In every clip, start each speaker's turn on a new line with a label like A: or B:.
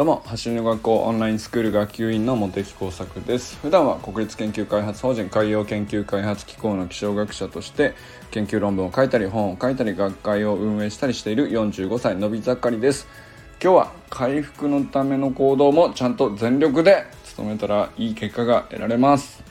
A: どうも走りの学校オンラインスクール学級委員の茂木耕作です。普段は国立研究開発法人海洋研究開発機構の気象学者として研究論文を書いたり本を書いたり学会を運営したりしている45歳のび盛りです。今日は回復のための行動もちゃんと全力で努めたらいい結果が得られます。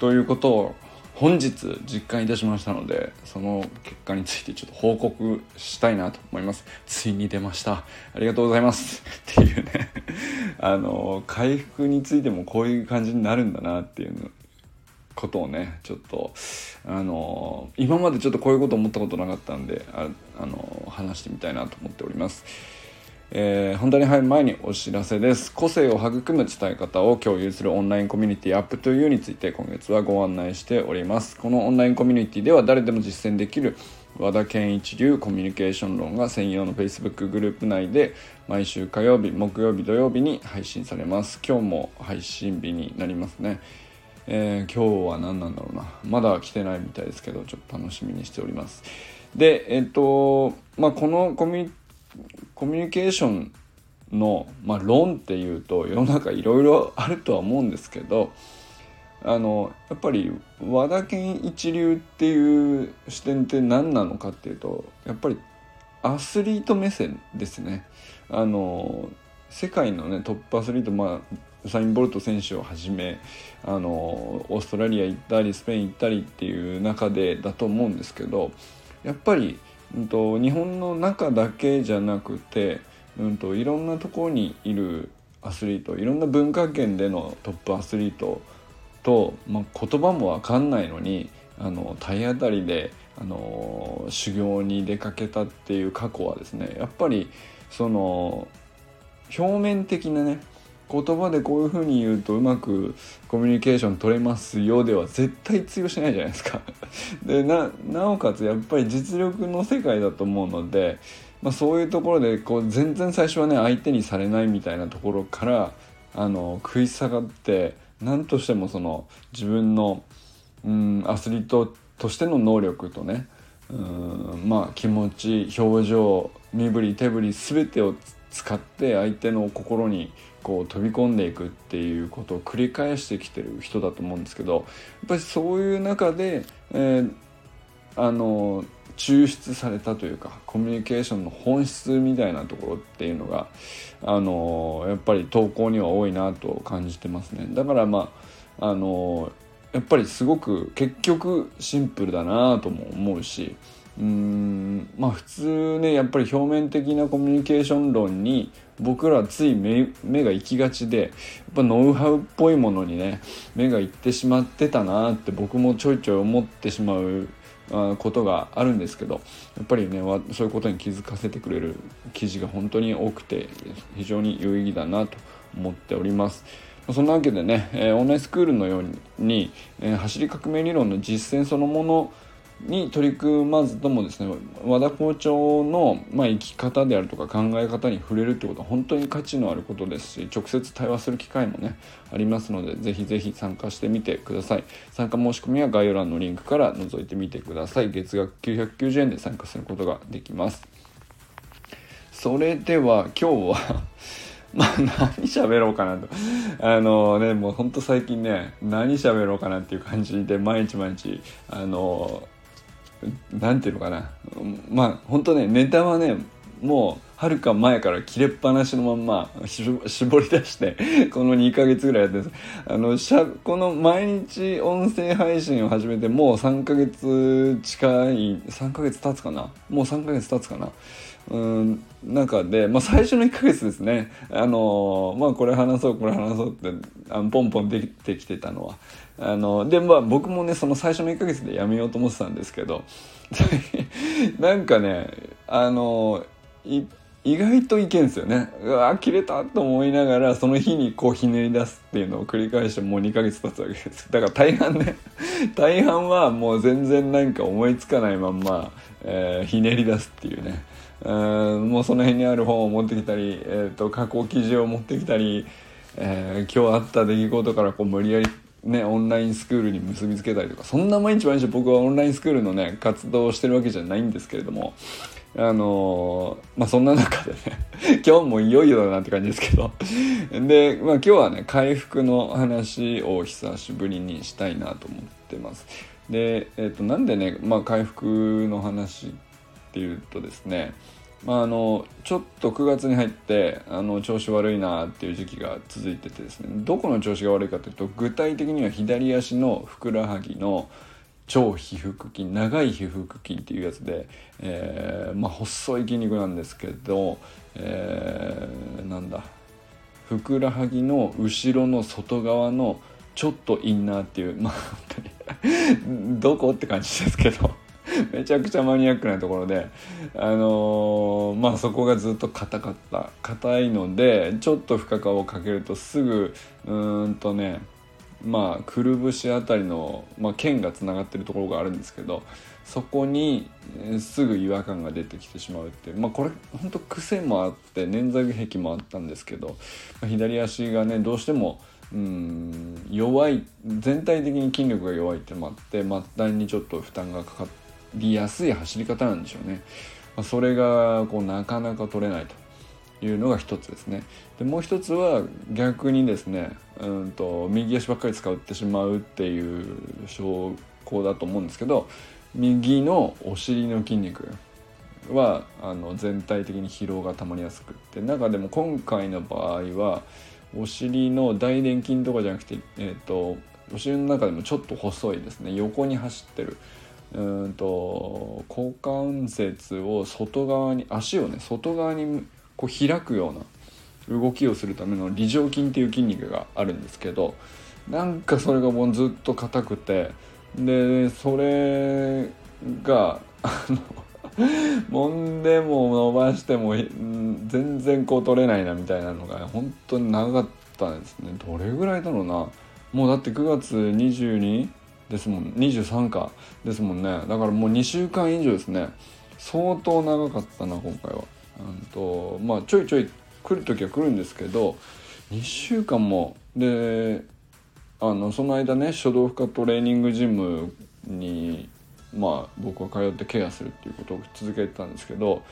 A: ということを本日実感いたしましたのでその結果についてちょっと報告したいなと思います。ついに出ました。ありがとうございます。っていうね。あの回復についてもこういう感じになるんだなっていうことをねちょっとあの今までちょっとこういうこと思ったことなかったんでああの話してみたいなと思っております。えー、本題に入る前にお知らせです。個性を育む伝え方を共有するオンラインコミュニティアップというについて今月はご案内しております。このオンラインコミュニティでは誰でも実践できる和田健一流コミュニケーション論が専用の Facebook グループ内で毎週火曜日木曜日土曜日に配信されます。今日も配信日になりますね。えー、今日は何なんだろうな。まだ来てないみたいですけどちょっと楽しみにしております。でえっ、とまあこのコミュニコミュニケーションの、まあ、論っていうと世の中いろいろあるとは思うんですけどあのやっぱり和田健一流っていう視点って何なのかっていうとやっぱりアスリート目線ですね。あの世界のねトップアスリート、まあ、サイン・ボルト選手をはじめあのオーストラリア行ったりスペイン行ったりっていう中でだと思うんですけどやっぱりうんと、日本の中だけじゃなくて、うんと、いろんなところにいるアスリートいろんな文化圏でのトップアスリートと、まあ、言葉も分かんないのにあの体当たりであの修行に出かけたっていう過去はですねやっぱりその表面的なね言葉でこういうふうに言うとうまくコミュニケーション取れますよでは絶対通用しないじゃないですか。でなおかつやっぱり実力の世界だと思うので、まあ、そういうところでこう全然最初はね相手にされないみたいなところからあの食い下がって何としてもその自分のうんアスリートとしての能力とねうんまあ気持ち表情身振り手振り全てを使って相手の心にこう飛び込んでいくっていうことを繰り返してきてる人だと思うんですけどやっぱりそういう中で、えー、あの抽出されたというかコミュニケーションの本質みたいなところっていうのがあのやっぱり投稿には多いなと感じてますね。だからまああのやっぱりすごく結局シンプルだなとも思うしうんまあ普通ねやっぱり表面的なコミュニケーション論に僕らつい目が行きがちでやっぱノウハウっぽいものにね目が行ってしまってたなって僕もちょいちょい思ってしまうことがあるんですけどやっぱりねそういうことに気づかせてくれる記事が本当に多くて非常に有意義だなと思っております。そんなわけでね、えオンラインスクールのように、え走り革命理論の実践そのものに取り組まずともですね和田校長の、まあ、生き方であるとか考え方に触れるってことは本当に価値のあることですし直接対話する機会もねありますのでぜひぜひ参加してみてください。参加申し込みは概要欄のリンクから覗いてみてください。月額990円で参加することができます。それでは今日は まあ何喋ろうかなと。あのね、もうほんと最近ね、何喋ろうかなっていう感じで毎日毎日、あのなんていうのかな。まあ本当ねネタはねもうはるか前から切れっぱなしのまんま絞り出してこの2ヶ月ぐらいやってるあのしゃこの毎日音声配信を始めてもう3ヶ月近い3ヶ月経つかな？もう3ヶ月経つかな？うん中で、まあ、最初の1ヶ月ですね。あのまあこれ話そうこれ話そうってあのポンポンできてきてたのは。あのでまあ僕もねその最初の1ヶ月でやめようと思ってたんですけど なんかねあの意外といけんすよね。うわ切れたと思いながらその日にこうひねり出すっていうのを繰り返してもう2ヶ月経つわけです。だから大半ね 大半はもう全然なんか思いつかないまんま、えー、ひねり出すっていうね。うんもうその辺にある本を持ってきたり、えーと、加工記事を持ってきたり、えー、今日あった出来事からこう無理やりねオンラインスクールに結びつけたりとかそんな毎日毎日僕はオンラインスクールのね活動をしてるわけじゃないんですけれどもあのまあそんな中でね 今日もいよいよだなって感じですけど。で、まあ、今日はね回復の話を久しぶりにしたいなと思ってます。で、えー、となんでね、まあ、回復の話っていうとですねまあ、あのちょっと9月に入ってあの調子悪いなっていう時期が続いててですねどこの調子が悪いかというと具体的には左足のふくらはぎの超皮腹筋長い皮腹筋っていうやつで、えー、まあ、細い筋肉なんですけど、えー、なんだ。ふくらはぎの後ろの外側のちょっとインナーっていうまあ本当に どこって感じですけど めちゃくちゃマニアックなところであのー、まあそこがずっと硬かった硬いのでちょっと負荷をかけるとすぐうーんとねまあくるぶしあたりの、まあ、腱がつながってるところがあるんですけどそこにすぐ違和感が出てきてしまうってうまあこれほんと癖もあって捻挫癖もあったんですけど、まあ、左足がねどうしてもうん弱い全体的に筋力が弱いってもあって末端にちょっと負担がかかりやすい走り方なんでしょうね。まあ、それがこうなかなか取れないと。いうのが一つですね。でもう一つは逆にですねうんと右足ばっかり使ってしまうっていう証拠だと思うんですけど右のお尻の筋肉はあの全体的に疲労がたまりやすくって中でも今回の場合はお尻の大臀筋とかじゃなくて、えーと、お尻の中でもちょっと細いですね。横に走ってるうんと股関節を外側に足をね外側にこう開くような動きをするための梨状筋っていう筋肉があるんですけどなんかそれがもうずっと硬くてでそれがあの 揉んでも伸ばしても全然こう取れないなみたいなのが本当に長かったですね。どれぐらいだろうな。もうだって9月22ですもん。23か。ですもんね。だからもう2週間以上ですね。相当長かったな今回は。うんとまあちょいちょい来る時は来るんですけど2週間もであのその間ね書道負荷トレーニングジムにまあ僕は通ってケアするっていうことを続けてたんですけど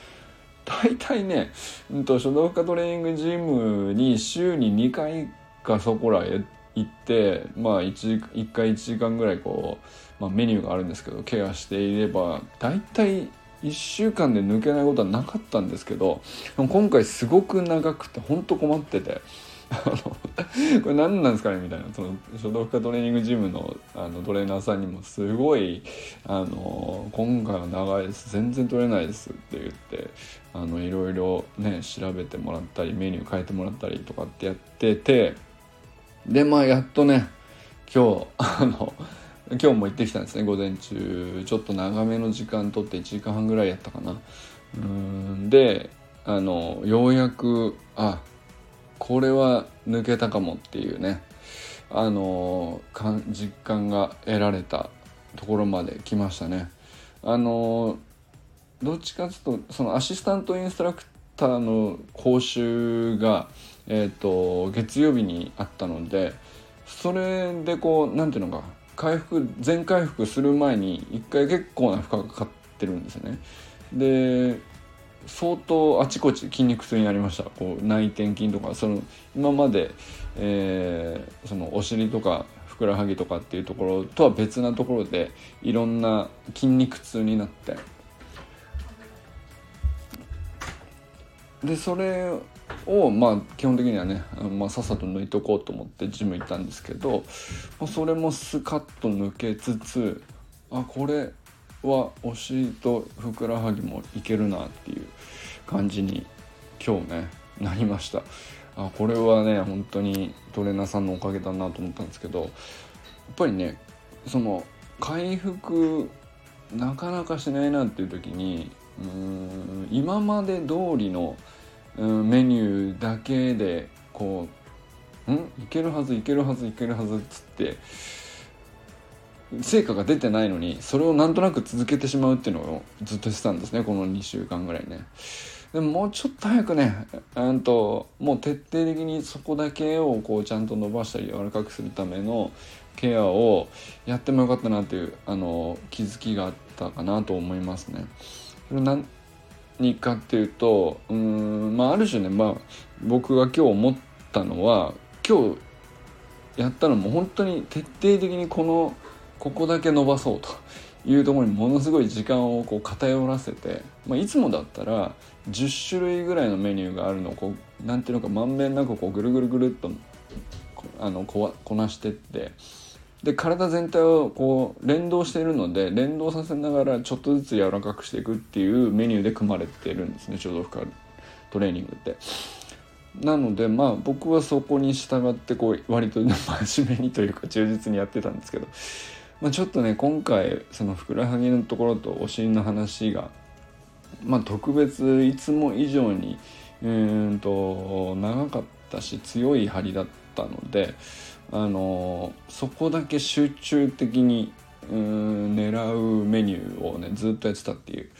A: 大体ね、うんと、書道負荷トレーニングジムに週に2回かそこらへ行ってまあ 1, 1回1時間ぐらいこう、まあ、メニューがあるんですけどケアしていれば大体1週間で抜けないことはなかったんですけど今回すごく長くてほんと困ってて これ何なんですかねみたいなその書道家トレーニングジムのあのトレーナーさんにもすごいあの今回は長いです全然取れないですって言ってあのいろいろね調べてもらったりメニュー変えてもらったりとかってやっててでまあやっとね今日あの今日も行ってきたんですね午前中。ちょっと長めの時間とって1時間半ぐらいやったかな。うんであのようやくあこれは抜けたかもっていうね。あの実感が得られたところまで来ましたね。あのどっちかというとそのアシスタントインストラクターの講習が、えーと月曜日にあったのでそれでこう何ていうのか回復全回復する前に一回結構な負荷がかかってるんですよね。で相当あちこち筋肉痛になりました。こう内転筋とか。その今まで、えー、そのお尻とかふくらはぎとかっていうところとは別なところでいろんな筋肉痛になって。でそれをまあ基本的にはね、まあ、さっさと抜いとこうと思ってジム行ったんですけど、まあ、それもスカッと抜けつつあこれはお尻とふくらはぎもいけるなっていう感じに今日ねなりました。あこれはね本当にトレーナーさんのおかげだなと思ったんですけどやっぱりねその回復なかなかしないなっていう時にうん今まで通りのメニューだけでこう「ん？いけるはずいけるはずいけるはず」っつって成果が出てないのにそれをなんとなく続けてしまうっていうのをずっとしてたんですねこの2週間ぐらいね。でももうちょっと早くねうんともう徹底的にそこだけをこうちゃんと伸ばしたり柔らかくするためのケアをやってもよかったなっていうあの気づきがあったかなと思いますね。何かっていうとうんまあある種ね、まあ、僕が今日思ったのは今日やったのも本当に徹底的にこのここだけ伸ばそうというところにものすごい時間をこう偏らせて、まあ、いつもだったら10種類ぐらいのメニューがあるのをこうなんていうのかまんべんなくこうぐるぐるぐるっとあのこわこなしてってで体全体をこう連動しているので連動させながらちょっとずつ柔らかくしていくっていうメニューで組まれてるんですね書道負荷トレーニングって。なのでまあ僕はそこに従ってこう割と真面目にというか忠実にやってたんですけど、まあ、ちょっとね今回そのふくらはぎのところとお尻の話が、まあ、特別いつも以上にうんと長かったし強い張りだったので、あのそこだけ集中的にうん狙うメニューをねずっとやってたっていう。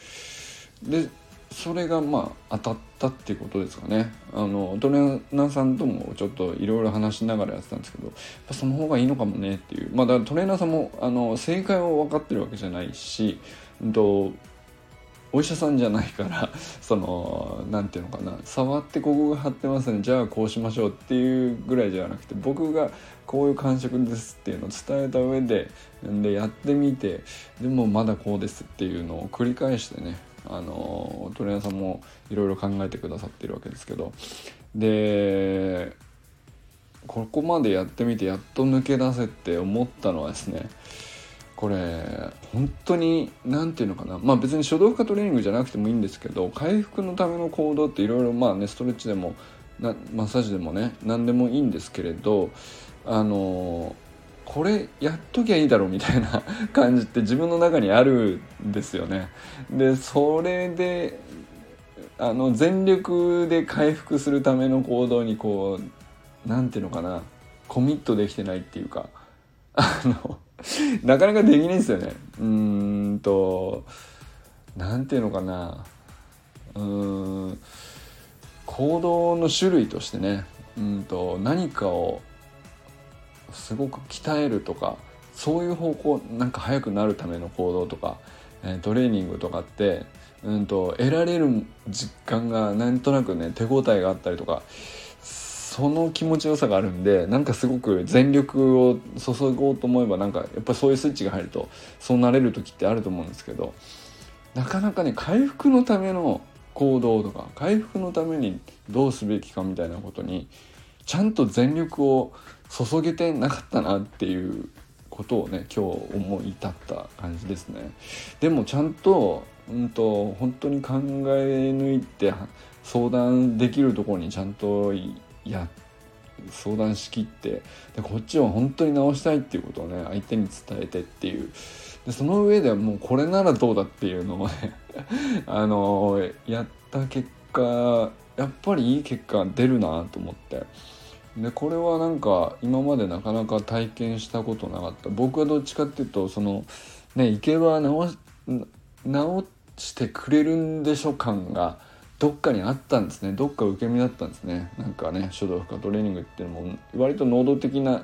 A: でそれがまあ当たったっていうことですかねあのトレーナーさんともちょっといろいろ話しながらやってたんですけどやっぱその方がいいのかもねっていうまあだトレーナーさんもあの正解を分かってるわけじゃないし、うんと、お医者さんじゃないから その何て言うのかな触ってここが張ってますね。じゃあこうしましょうっていうぐらいじゃなくて僕がこういう感触ですっていうのを伝えた上ででやってみてでもまだこうですっていうのを繰り返してねあのトレーナーさんもいろいろ考えてくださってるわけですけどでここまでやってみてやっと抜け出せって思ったのはですねこれ本当に何て言うのかな。まあ別に書道家トレーニングじゃなくてもいいんですけど回復のための行動っていろいろまあねストレッチでもマッサージでもね何でもいいんですけれどあのこれやっときゃいいだろうみたいな 感じって自分の中にあるんですよね。でそれであの全力で回復するための行動にこう何て言うのかな。コミットできてないっていうか。あの なかなかできないんですよね。うーんと何て言うのかなうーん行動の種類としてねうんと何かをすごく鍛えるとかそういう方向なんか速くなるための行動とか、え、トレーニングとかって、うんと、得られる実感がなんとなくね手応えがあったりとかその気持ちよさがあるんでなんかすごく全力を注ごうと思えばなんかやっぱそういうスイッチが入るとそうなれる時ってあると思うんですけどなかなかね回復のための行動とか回復のためにどうすべきかみたいなことにちゃんと全力を注げてなかったなっていうことをね今日思い至った感じですね。でもちゃんと,、うんと、本当に考え抜いて相談できるところにちゃんとや相談しきってでこっちは本当に直したいっていうことをね相手に伝えてっていうでその上でもうこれならどうだっていうのをね あのやった結果やっぱりいい結果出るなと思って。でこれはなんか今までなかなか体験したことなかった僕はどっちかっていうとそのね行けば直直してくれるんでしょ感がどっかにあったんですね。どっか受け身だったんですね。なんかね書道負荷トレーニングっていうのも割と能動的な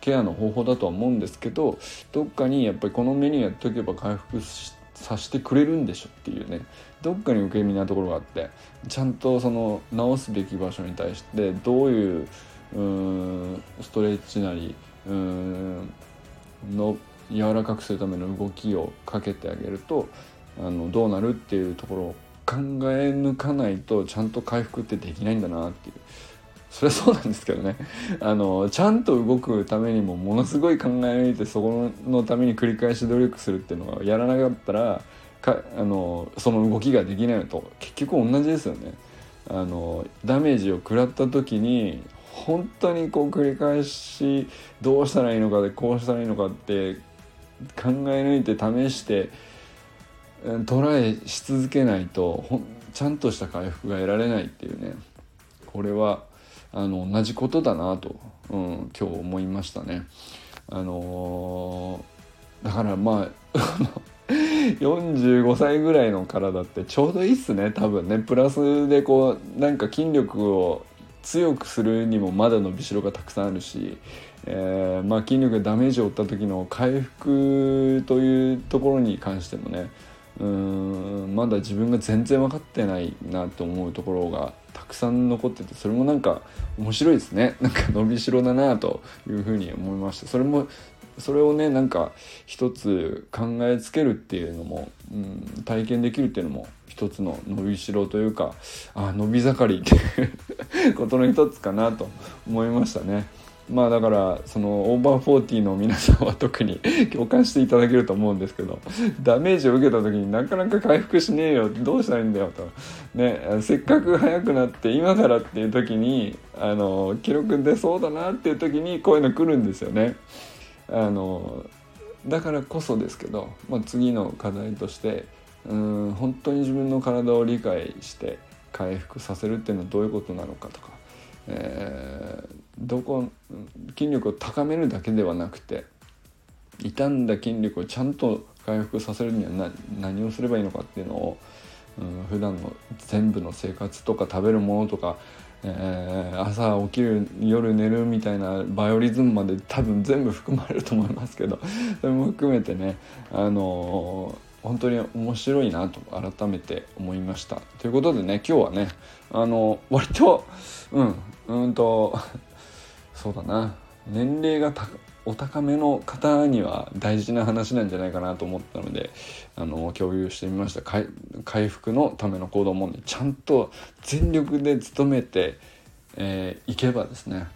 A: ケアの方法だとは思うんですけどどっかにやっぱりこのメニューやっとけば回復させてくれるんでしょっていうね。どっかに受け身なところがあってちゃんとその直すべき場所に対してどういううんストレッチなりうんの柔らかくするための動きをかけてあげるとあのどうなるっていうところを考え抜かないとちゃんと回復ってできないんだなっていう。それはそうなんですけどね。あのちゃんと動くためにもものすごい考え抜いてそこのために繰り返し努力するっていうのをやらなかったらかあのその動きができないのと。結局同じですよね。あのダメージを食らった時に本当にこう繰り返しどうしたらいいのかでこうしたらいいのかって考え抜いて試してトライし続けないとほちゃんとした回復が得られないっていうねこれはあの同じことだなと、うん、今日思いましたね。あのー、だからまあ 45歳ぐらいの体ってちょうどいいっすね多分ねプラスでこうなんか筋力を強くするにもまだ伸びしろがたくさんあるし、えー、まあ、筋力がダメージを負った時の回復というところに関してもねうーんまだ自分が全然分かってないなと思うところがたくさん残っててそれもなんか面白いですね なんか伸びしろだなというふうに思いましたそれもそれをねなんか一つ考えつけるっていうのも、うん、体験できるっていうのも一つの伸びしろというかあ伸び盛りっていうことの一つかなと思いましたね。まあだからそのオーバーフォーティーの皆さんは特に共感していただけると思うんですけど ダメージを受けた時になかなか回復しねえよどうしたらいいんだよとねせっかく速くなって今からっていう時にあの記録出そうだなっていう時にこういうの来るんですよね。あのだからこそですけど、まあ、次の課題としてうん本当に自分の体を理解して回復させるっていうのはどういうことなのかとか、えー、どこ筋力を高めるだけではなくて傷んだ筋力をちゃんと回復させるには何をすればいいのかっていうのを、うん、普段の全部の生活とか食べるものとかえー、朝起きる夜寝るみたいなバイオリズムまで多分全部含まれると思いますけど それも含めてねあのー、本当に面白いなと改めて思いました。ということでね今日はねあの割とうんうんとそうだな。年齢がお高めの方には大事な話なんじゃないかなと思ったのであの共有してみました。回復のための行動問題ちゃんと全力で努めてい、えー、けばですね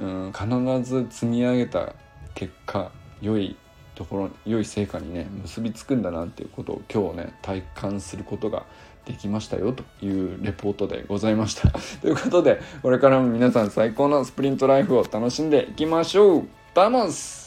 A: うん必ず積み上げた結果良いところ良い成果にね結びつくんだなっていうことを今日ね体感することができましたよというレポートでございました。ということでこれからも皆さん最高のスプリントライフを楽しんでいきましょう。ダモス